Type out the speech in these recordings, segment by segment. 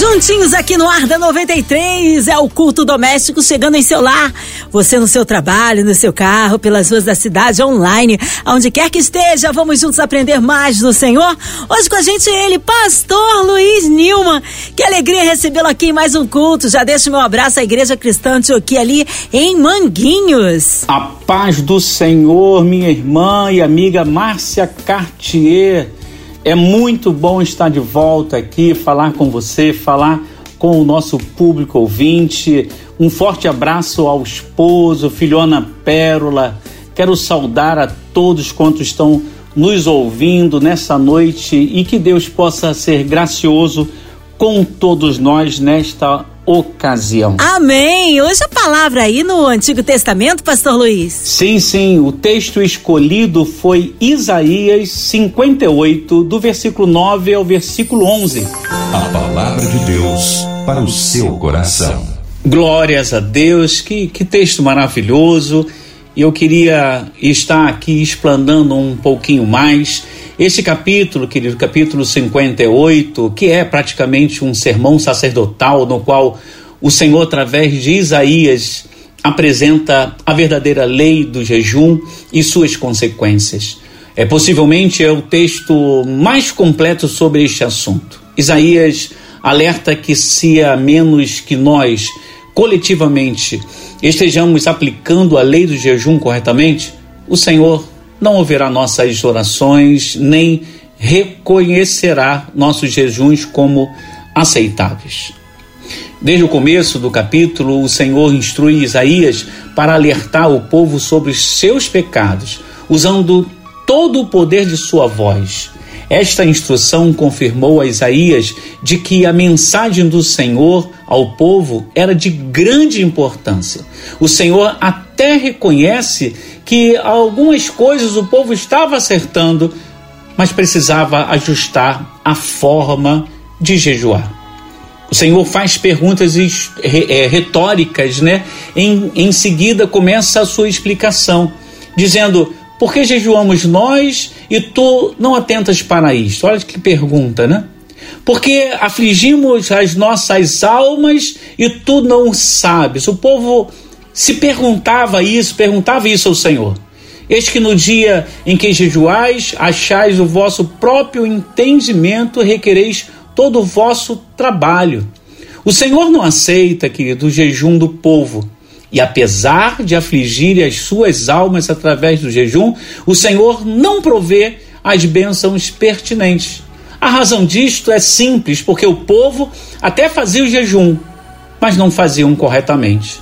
Juntinhos aqui no Ar da 93, é o culto doméstico chegando em seu lar. Você no seu trabalho, no seu carro, pelas ruas da cidade, online, aonde quer que esteja, vamos juntos aprender mais do Senhor. Hoje com a gente ele, Pastor Luiz Nilman. Que alegria recebê-lo aqui em mais um culto. Já deixo meu abraço à Igreja Cristã Antioquia ali em Manguinhos. A paz do Senhor, minha irmã e amiga Márcia Cartier. É muito bom estar de volta aqui, falar com você, falar com o nosso público ouvinte. Um forte abraço ao esposo, filhona Pérola. Quero saudar a todos quantos estão nos ouvindo nessa noite e que Deus possa ser gracioso com todos nós nesta ocasião. Amém. Hoje a palavra aí no Antigo Testamento, Pastor Luiz. Sim, sim. O texto escolhido foi Isaías 58, do versículo 9 ao versículo 11. A palavra de Deus para o seu coração. Glórias a Deus. Que, que texto maravilhoso. E eu queria estar aqui explanando um pouquinho mais. Esse capítulo, querido, capítulo 58, que é praticamente um sermão sacerdotal, no qual o Senhor, através de Isaías, apresenta a verdadeira lei do jejum e suas consequências. É possivelmente é o texto mais completo sobre este assunto. Isaías alerta que se a menos que nós coletivamente estejamos aplicando a lei do jejum corretamente, o Senhor não ouvirá nossas orações, nem reconhecerá nossos jejuns como aceitáveis. Desde o começo do capítulo, o Senhor instrui Isaías para alertar o povo sobre os seus pecados, usando todo o poder de sua voz. Esta instrução confirmou a Isaías de que a mensagem do Senhor ao povo era de grande importância. O Senhor até reconhece que algumas coisas o povo estava acertando, mas precisava ajustar a forma de jejuar. O Senhor faz perguntas é, retóricas, né? Em, em seguida começa a sua explicação, dizendo: por que jejuamos nós e tu não atentas para isto? Olha que pergunta, né? Porque afligimos as nossas almas e tu não sabes. O povo se perguntava isso, perguntava isso ao Senhor. Eis que no dia em que jejuais, achais o vosso próprio entendimento, requereis todo o vosso trabalho. O Senhor não aceita, querido, o jejum do povo e apesar de afligir as suas almas através do jejum, o Senhor não provê as bênçãos pertinentes. A razão disto é simples, porque o povo até fazia o jejum, mas não faziam corretamente.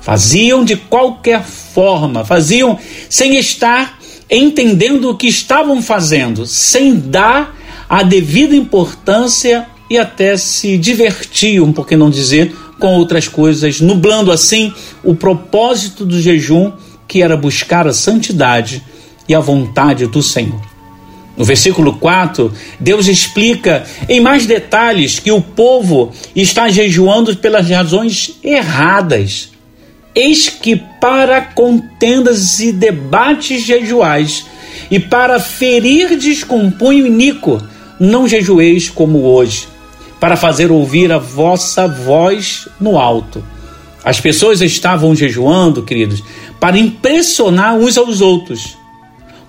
Faziam de qualquer forma, faziam sem estar entendendo o que estavam fazendo, sem dar a devida importância e até se divertiam, por que não dizer, com outras coisas, nublando assim o propósito do jejum, que era buscar a santidade e a vontade do Senhor. No versículo 4, Deus explica em mais detalhes que o povo está jejuando pelas razões erradas. Eis que para contendas e debates jejuais, e para ferir com punho iníquo, não jejueis como hoje, para fazer ouvir a vossa voz no alto. As pessoas estavam jejuando, queridos, para impressionar uns aos outros,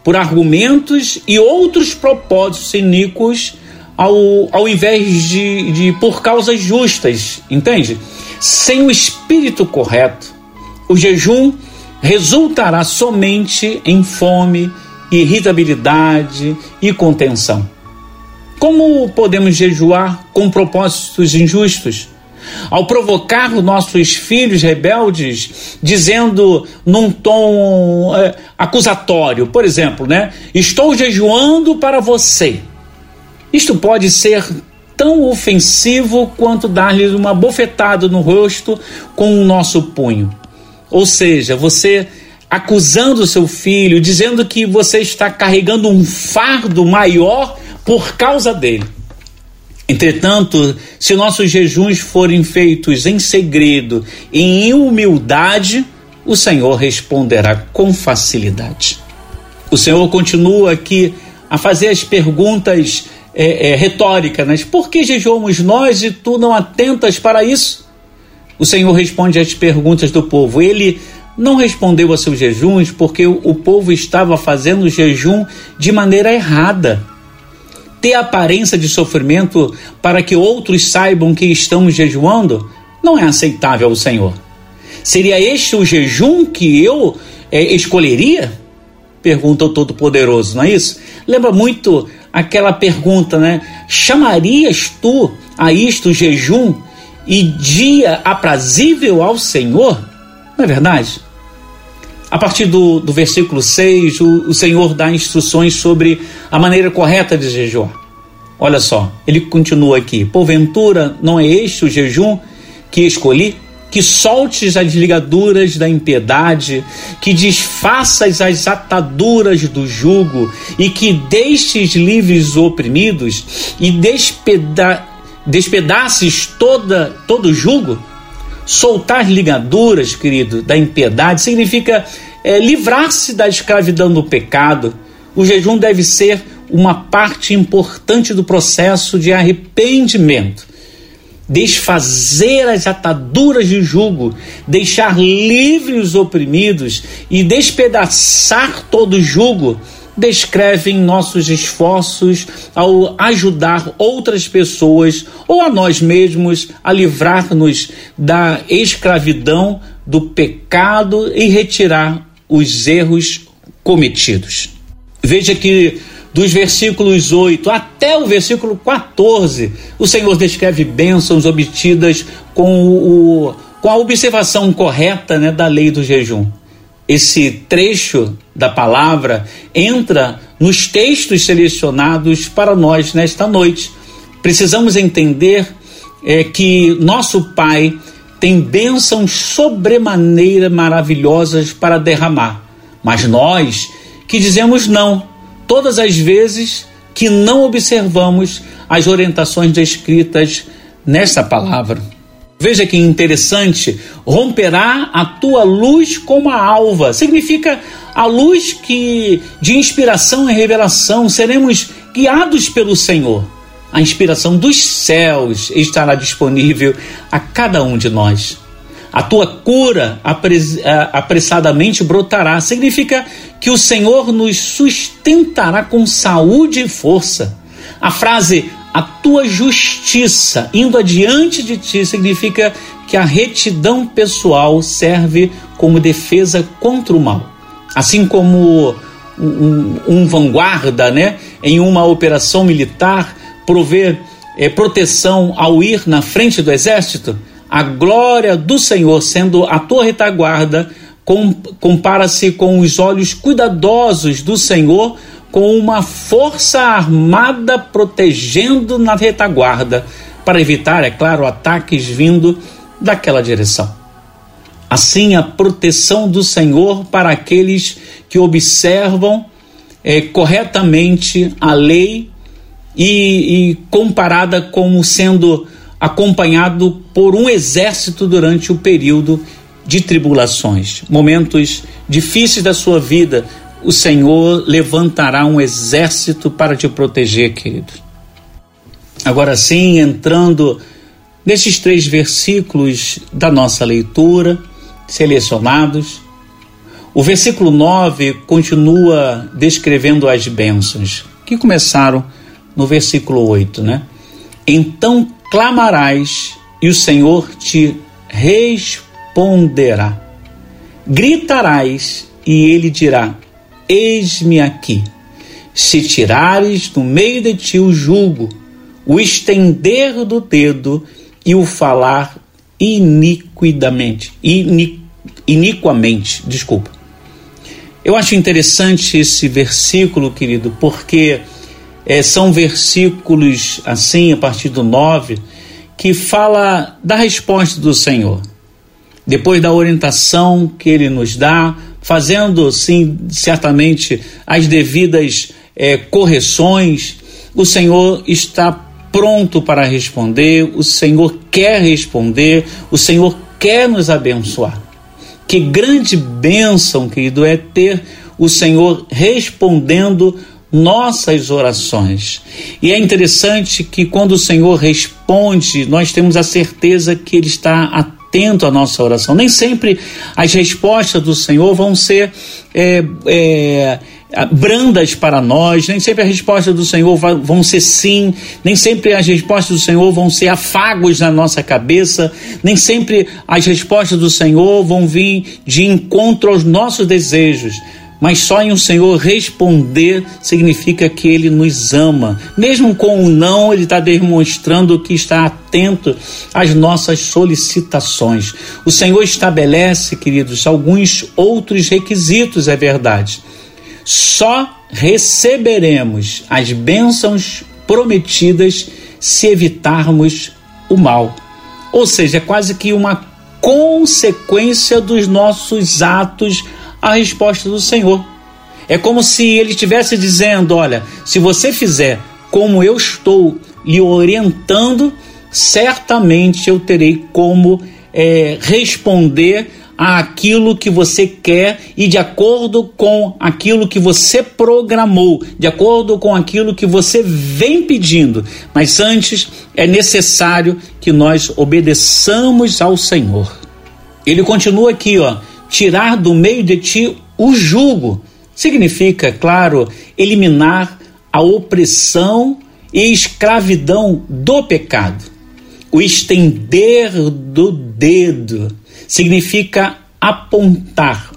por argumentos e outros propósitos iníquos, ao, ao invés de, de por causas justas, entende? Sem o espírito correto, o jejum resultará somente em fome, irritabilidade e contenção. Como podemos jejuar com propósitos injustos? Ao provocar os nossos filhos rebeldes, dizendo num tom é, acusatório, por exemplo, né? Estou jejuando para você. Isto pode ser tão ofensivo quanto dar-lhe uma bofetada no rosto com o nosso punho. Ou seja, você acusando seu filho, dizendo que você está carregando um fardo maior por causa dele. Entretanto, se nossos jejuns forem feitos em segredo, em humildade, o Senhor responderá com facilidade. O Senhor continua aqui a fazer as perguntas é, é, retóricas, né? por que jejuamos nós e tu não atentas para isso? O Senhor responde às perguntas do povo. Ele não respondeu a seus jejuns porque o povo estava fazendo o jejum de maneira errada ter aparência de sofrimento para que outros saibam que estamos jejuando não é aceitável ao Senhor. Seria este o jejum que eu é, escolheria? Pergunta o Todo-Poderoso, não é isso? Lembra muito aquela pergunta, né? Chamarias tu a isto jejum e dia aprazível ao Senhor? Não é verdade? A partir do, do versículo 6, o, o Senhor dá instruções sobre a maneira correta de jejuar. Olha só, ele continua aqui: Porventura não é este o jejum que escolhi? Que soltes as ligaduras da impiedade, que desfaças as ataduras do jugo, e que deixes livres os oprimidos, e despeda despedaces toda, todo o jugo? Soltar ligaduras, querido, da impiedade significa é, livrar-se da escravidão do pecado. O jejum deve ser uma parte importante do processo de arrependimento. Desfazer as ataduras de jugo, deixar livres os oprimidos e despedaçar todo jugo descrevem nossos esforços ao ajudar outras pessoas ou a nós mesmos a livrar-nos da escravidão, do pecado e retirar os erros cometidos. Veja que dos versículos 8 até o versículo 14, o Senhor descreve bênçãos obtidas com, o, com a observação correta né, da lei do jejum. Esse trecho da palavra entra nos textos selecionados para nós nesta noite. Precisamos entender é, que nosso Pai tem bênçãos sobremaneira maravilhosas para derramar, mas nós que dizemos não, todas as vezes que não observamos as orientações descritas nesta palavra. Veja que interessante, romperá a tua luz como a alva. Significa a luz que de inspiração e revelação seremos guiados pelo Senhor. A inspiração dos céus estará disponível a cada um de nós. A tua cura apressadamente brotará. Significa que o Senhor nos sustentará com saúde e força. A frase a tua justiça indo adiante de ti significa que a retidão pessoal serve como defesa contra o mal. Assim como um, um vanguarda, né, em uma operação militar, prover é, proteção ao ir na frente do exército, a glória do Senhor, sendo a tua retaguarda, compara-se com os olhos cuidadosos do Senhor, com uma força armada protegendo na retaguarda, para evitar, é claro, ataques vindo daquela direção. Assim, a proteção do Senhor para aqueles que observam é, corretamente a lei e, e comparada como sendo acompanhado por um exército durante o período de tribulações, momentos difíceis da sua vida, o Senhor levantará um exército para te proteger, querido. Agora sim, entrando nesses três versículos da nossa leitura, selecionados, o versículo 9 continua descrevendo as bênçãos, que começaram no versículo 8, né? Então clamarás e o Senhor te responderá. Gritarás e ele dirá: Eis-me aqui. Se tirares do meio de ti o jugo, o estender do dedo e o falar iniquidamente, ini, iniquamente, desculpa. Eu acho interessante esse versículo, querido, porque é, são versículos assim, a partir do 9, que fala da resposta do Senhor. Depois da orientação que ele nos dá, fazendo sim, certamente as devidas é, correções, o Senhor está pronto para responder, o Senhor quer responder, o Senhor quer nos abençoar. Que grande bênção, querido, é ter o Senhor respondendo nossas orações. E é interessante que quando o Senhor responde, nós temos a certeza que Ele está atento à nossa oração. Nem sempre as respostas do Senhor vão ser é, é, brandas para nós, nem sempre a resposta do Senhor vão ser sim, nem sempre as respostas do Senhor vão ser afagos na nossa cabeça, nem sempre as respostas do Senhor vão vir de encontro aos nossos desejos mas só em o Senhor responder significa que Ele nos ama. Mesmo com o não, Ele está demonstrando que está atento às nossas solicitações. O Senhor estabelece, queridos, alguns outros requisitos, é verdade. Só receberemos as bênçãos prometidas se evitarmos o mal. Ou seja, é quase que uma consequência dos nossos atos a resposta do Senhor. É como se ele estivesse dizendo: Olha, se você fizer como eu estou lhe orientando, certamente eu terei como é, responder àquilo que você quer e de acordo com aquilo que você programou, de acordo com aquilo que você vem pedindo. Mas antes é necessário que nós obedeçamos ao Senhor. Ele continua aqui, ó tirar do meio de ti o jugo. Significa, claro, eliminar a opressão e escravidão do pecado. O estender do dedo significa apontar,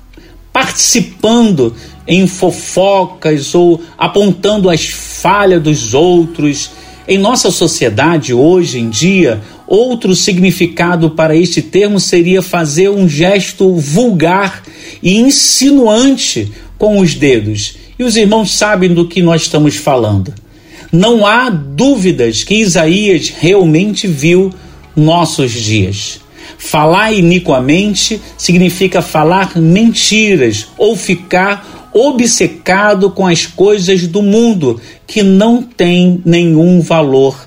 participando em fofocas ou apontando as falhas dos outros. Em nossa sociedade, hoje em dia, Outro significado para este termo seria fazer um gesto vulgar e insinuante com os dedos. E os irmãos sabem do que nós estamos falando. Não há dúvidas que Isaías realmente viu nossos dias. Falar iniquamente significa falar mentiras ou ficar obcecado com as coisas do mundo que não têm nenhum valor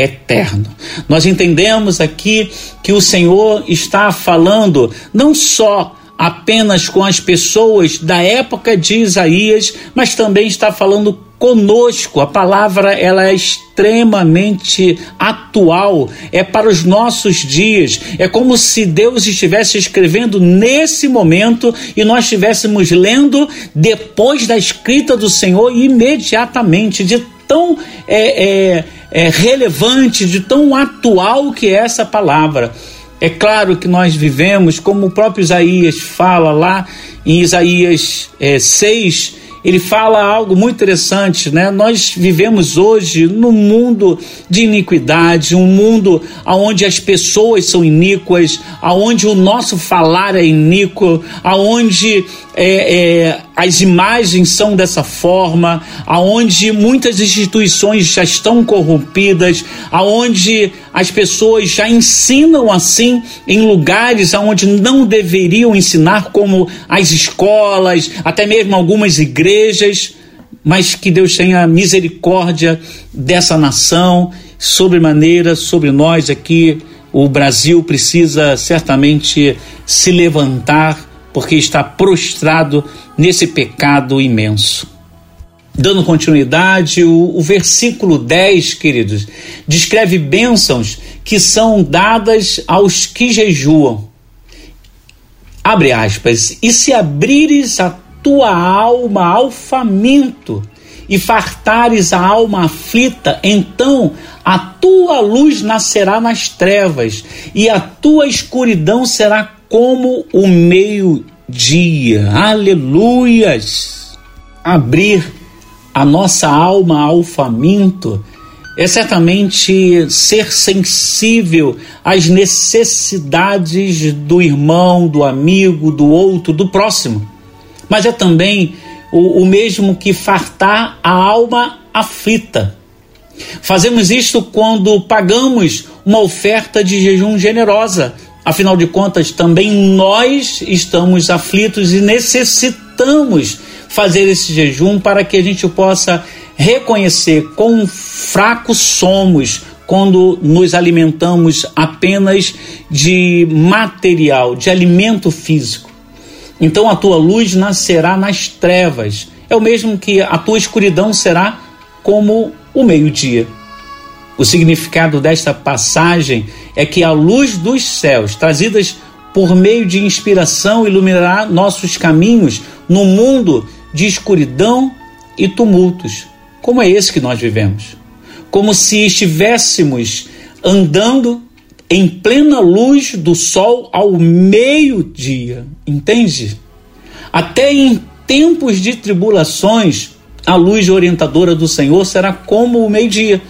eterno. Nós entendemos aqui que o Senhor está falando não só apenas com as pessoas da época de Isaías, mas também está falando conosco. A palavra ela é extremamente atual, é para os nossos dias. É como se Deus estivesse escrevendo nesse momento e nós estivéssemos lendo depois da escrita do Senhor imediatamente, de tão é, é, é, relevante, de tão atual que é essa palavra. É claro que nós vivemos, como o próprio Isaías fala lá em Isaías é, 6, ele fala algo muito interessante, né? Nós vivemos hoje num mundo de iniquidade, um mundo onde as pessoas são iníquas, aonde o nosso falar é iníquo, aonde é, é, as imagens são dessa forma, aonde muitas instituições já estão corrompidas, aonde as pessoas já ensinam assim em lugares aonde não deveriam ensinar, como as escolas, até mesmo algumas igrejas, mas que Deus tenha misericórdia dessa nação, sobremaneira sobre nós aqui. O Brasil precisa certamente se levantar porque está prostrado nesse pecado imenso. Dando continuidade, o, o, versículo 10, queridos, descreve bênçãos que são dadas aos que jejuam. Abre aspas, e se abrires a tua alma ao faminto e fartares a alma aflita, então a tua luz nascerá nas trevas e a tua escuridão será como o meio-dia. Aleluias! Abrir a nossa alma ao faminto é certamente ser sensível às necessidades do irmão, do amigo, do outro, do próximo. Mas é também o, o mesmo que fartar a alma aflita. Fazemos isto quando pagamos uma oferta de jejum generosa, Afinal de contas, também nós estamos aflitos e necessitamos fazer esse jejum para que a gente possa reconhecer quão fracos somos quando nos alimentamos apenas de material, de alimento físico. Então a tua luz nascerá nas trevas. É o mesmo que a tua escuridão será como o meio-dia. O significado desta passagem é que a luz dos céus, trazidas por meio de inspiração, iluminará nossos caminhos no mundo de escuridão e tumultos, como é esse que nós vivemos. Como se estivéssemos andando em plena luz do sol ao meio-dia, entende? Até em tempos de tribulações, a luz orientadora do Senhor será como o meio-dia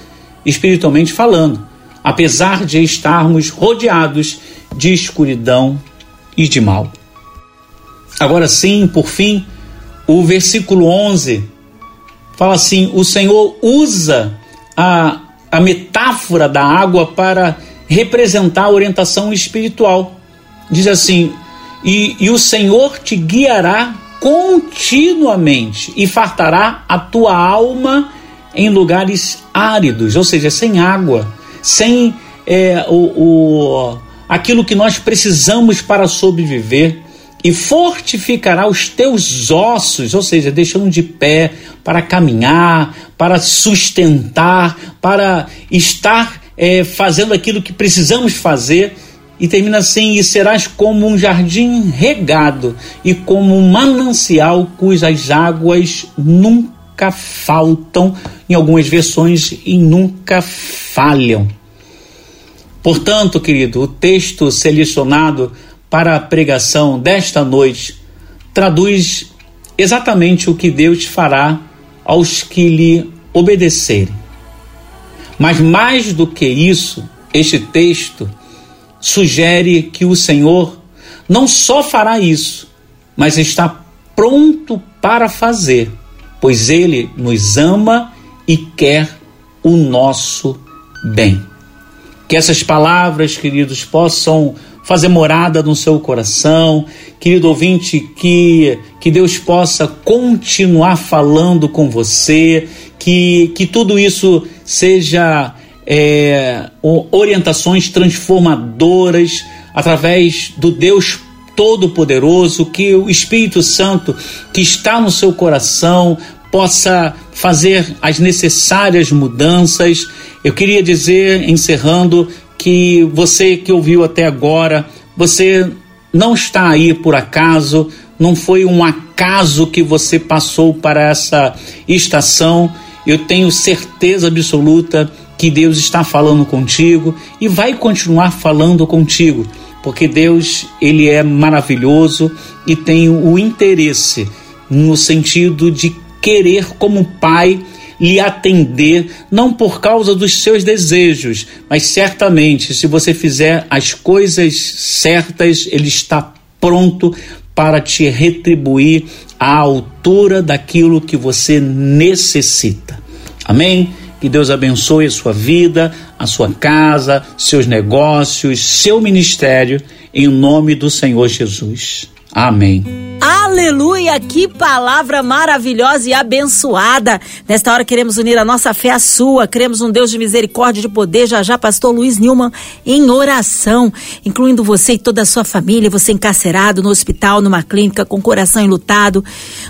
espiritualmente falando, apesar de estarmos rodeados de escuridão e de mal. Agora sim, por fim, o versículo 11 fala assim: o Senhor usa a, a metáfora da água para representar a orientação espiritual. Diz assim: e, e o Senhor te guiará continuamente e fartará a tua alma em lugares áridos, ou seja, sem água, sem é, o, o, aquilo que nós precisamos para sobreviver, e fortificará os teus ossos, ou seja, deixando de pé para caminhar, para sustentar, para estar é, fazendo aquilo que precisamos fazer. E termina assim: e serás como um jardim regado e como um manancial cujas águas nunca nunca faltam, em algumas versões, e nunca falham. Portanto, querido, o texto selecionado para a pregação desta noite traduz exatamente o que Deus fará aos que lhe obedecerem. Mas mais do que isso, este texto sugere que o Senhor não só fará isso, mas está pronto para fazer pois Ele nos ama e quer o nosso bem. Que essas palavras, queridos, possam fazer morada no seu coração, querido ouvinte, que, que Deus possa continuar falando com você, que, que tudo isso seja é, orientações transformadoras através do Deus Todo-Poderoso, que o Espírito Santo que está no seu coração possa fazer as necessárias mudanças. Eu queria dizer, encerrando, que você que ouviu até agora, você não está aí por acaso, não foi um acaso que você passou para essa estação. Eu tenho certeza absoluta que Deus está falando contigo e vai continuar falando contigo porque Deus ele é maravilhoso e tem o interesse no sentido de querer como pai lhe atender, não por causa dos seus desejos, mas certamente, se você fizer as coisas certas, ele está pronto para te retribuir à altura daquilo que você necessita. Amém? Que Deus abençoe a sua vida, a sua casa, seus negócios, seu ministério, em nome do Senhor Jesus. Amém. Aleluia! Que palavra maravilhosa e abençoada. Nesta hora queremos unir a nossa fé à sua. Queremos um Deus de misericórdia e de poder. Já já, pastor Luiz Nilman, em oração, incluindo você e toda a sua família, você encarcerado no hospital, numa clínica, com coração enlutado,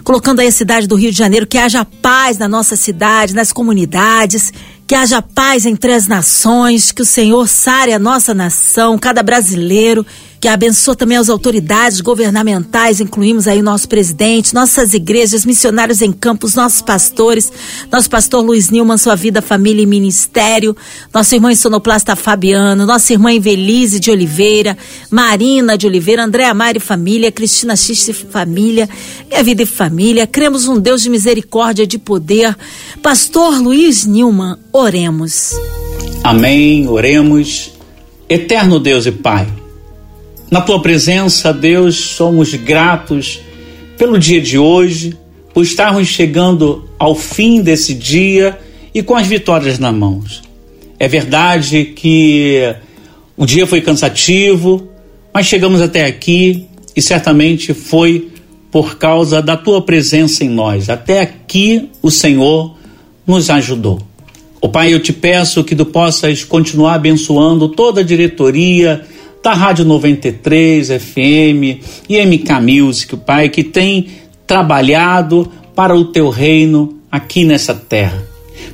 colocando aí a cidade do Rio de Janeiro, que haja paz na nossa cidade, nas comunidades que haja paz entre as nações, que o Senhor sare a nossa nação, cada brasileiro, que abençoe também as autoridades governamentais, incluímos aí nosso presidente, nossas igrejas, missionários em campos, nossos pastores, nosso pastor Luiz Nilman, sua vida, família e ministério, nosso irmão sonoplasta Fabiano, nossa irmã Invelise de Oliveira, Marina de Oliveira, Andréa Mari família, Cristina Xiste família, minha vida e família, cremos um Deus de misericórdia e de poder. Pastor Luiz Nilman, oremos. Amém, oremos. Eterno Deus e Pai, na tua presença, Deus, somos gratos pelo dia de hoje, por estarmos chegando ao fim desse dia e com as vitórias na mãos. É verdade que o dia foi cansativo, mas chegamos até aqui e certamente foi por causa da tua presença em nós. Até aqui o Senhor nos ajudou. O Pai, eu te peço que tu possas continuar abençoando toda a diretoria da Rádio 93 FM e MK Music, Pai, que tem trabalhado para o teu reino aqui nessa terra.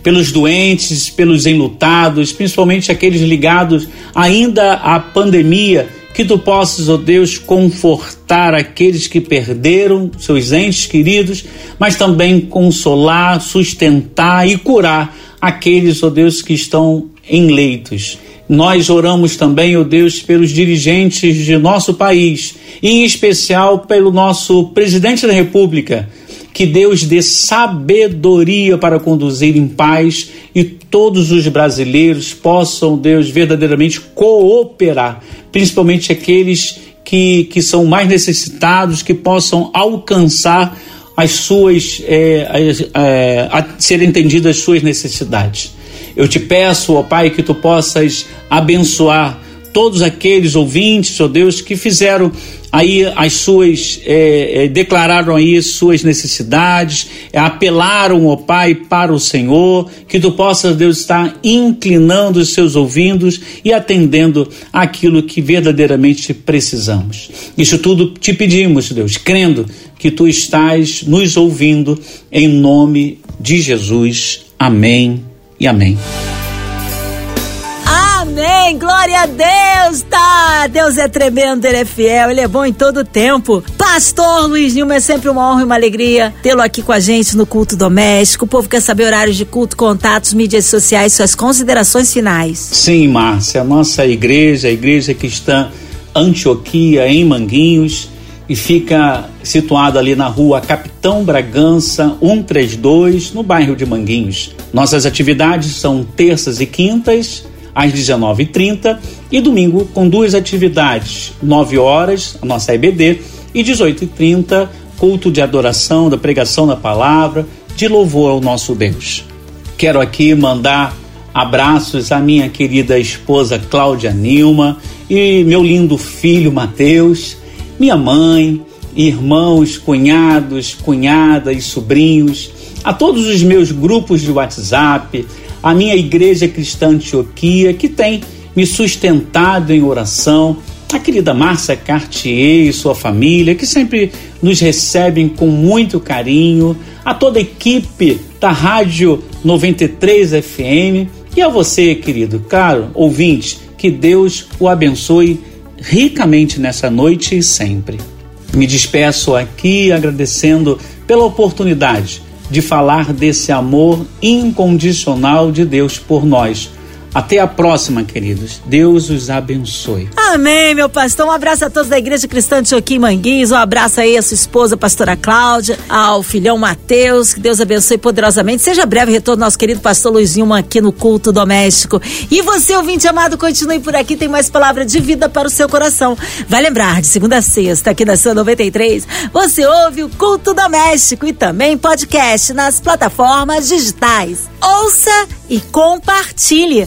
Pelos doentes, pelos enlutados, principalmente aqueles ligados ainda à pandemia, que tu possas, ó oh Deus, confortar aqueles que perderam seus entes queridos, mas também consolar, sustentar e curar aqueles, ó oh Deus, que estão em leitos. Nós oramos também, ó oh Deus, pelos dirigentes de nosso país, e em especial pelo nosso presidente da República, que Deus dê sabedoria para conduzir em paz e todos os brasileiros possam, Deus, verdadeiramente cooperar, principalmente aqueles que, que são mais necessitados, que possam alcançar as suas, é, é, a serem entendidas as suas necessidades. Eu te peço, ó Pai, que tu possas abençoar todos aqueles ouvintes, ó Deus, que fizeram aí as suas, é, é, declararam aí suas necessidades, é, apelaram, ó Pai, para o Senhor, que tu possas, Deus, estar inclinando os seus ouvidos e atendendo aquilo que verdadeiramente precisamos. Isso tudo te pedimos, Deus, crendo que tu estás nos ouvindo, em nome de Jesus. Amém e amém. Amém, glória a Deus, tá? Deus é tremendo, Ele é fiel, Ele é bom em todo tempo. Pastor Luiz Nilma, é sempre uma honra e uma alegria tê-lo aqui com a gente no culto doméstico. O povo quer saber horários de culto, contatos, mídias sociais, suas considerações finais. Sim, Márcia, a nossa igreja, a igreja cristã Antioquia, em Manguinhos, e fica situado ali na rua Capitão Bragança 132, no bairro de Manguinhos. Nossas atividades são terças e quintas às 19h30 e domingo com duas atividades, 9 horas, a nossa EBD, e 18h30, culto de adoração, da pregação da palavra, de louvor ao nosso Deus. Quero aqui mandar abraços à minha querida esposa Cláudia Nilma e meu lindo filho Mateus, minha mãe, irmãos, cunhados, cunhadas, sobrinhos, a todos os meus grupos de WhatsApp, a minha igreja cristã Antioquia, que tem me sustentado em oração, a querida Márcia Cartier e sua família, que sempre nos recebem com muito carinho, a toda a equipe da Rádio 93 FM e a você, querido, caro ouvinte, que Deus o abençoe ricamente nessa noite e sempre. Me despeço aqui agradecendo pela oportunidade de falar desse amor incondicional de Deus por nós até a próxima, queridos. Deus os abençoe. Amém, meu pastor. Um abraço a todos da Igreja Cristã de Joaquim Manguinhos. Um abraço aí à sua esposa, pastora Cláudia, ao filhão Mateus. Que Deus abençoe poderosamente. Seja breve retorno, nosso querido pastor Luizinho aqui no culto doméstico. E você, ouvinte amado, continue por aqui. Tem mais palavra de vida para o seu coração. Vai lembrar, de segunda a sexta, aqui na sua 93, você ouve o culto doméstico e também podcast nas plataformas digitais. Ouça e compartilhe.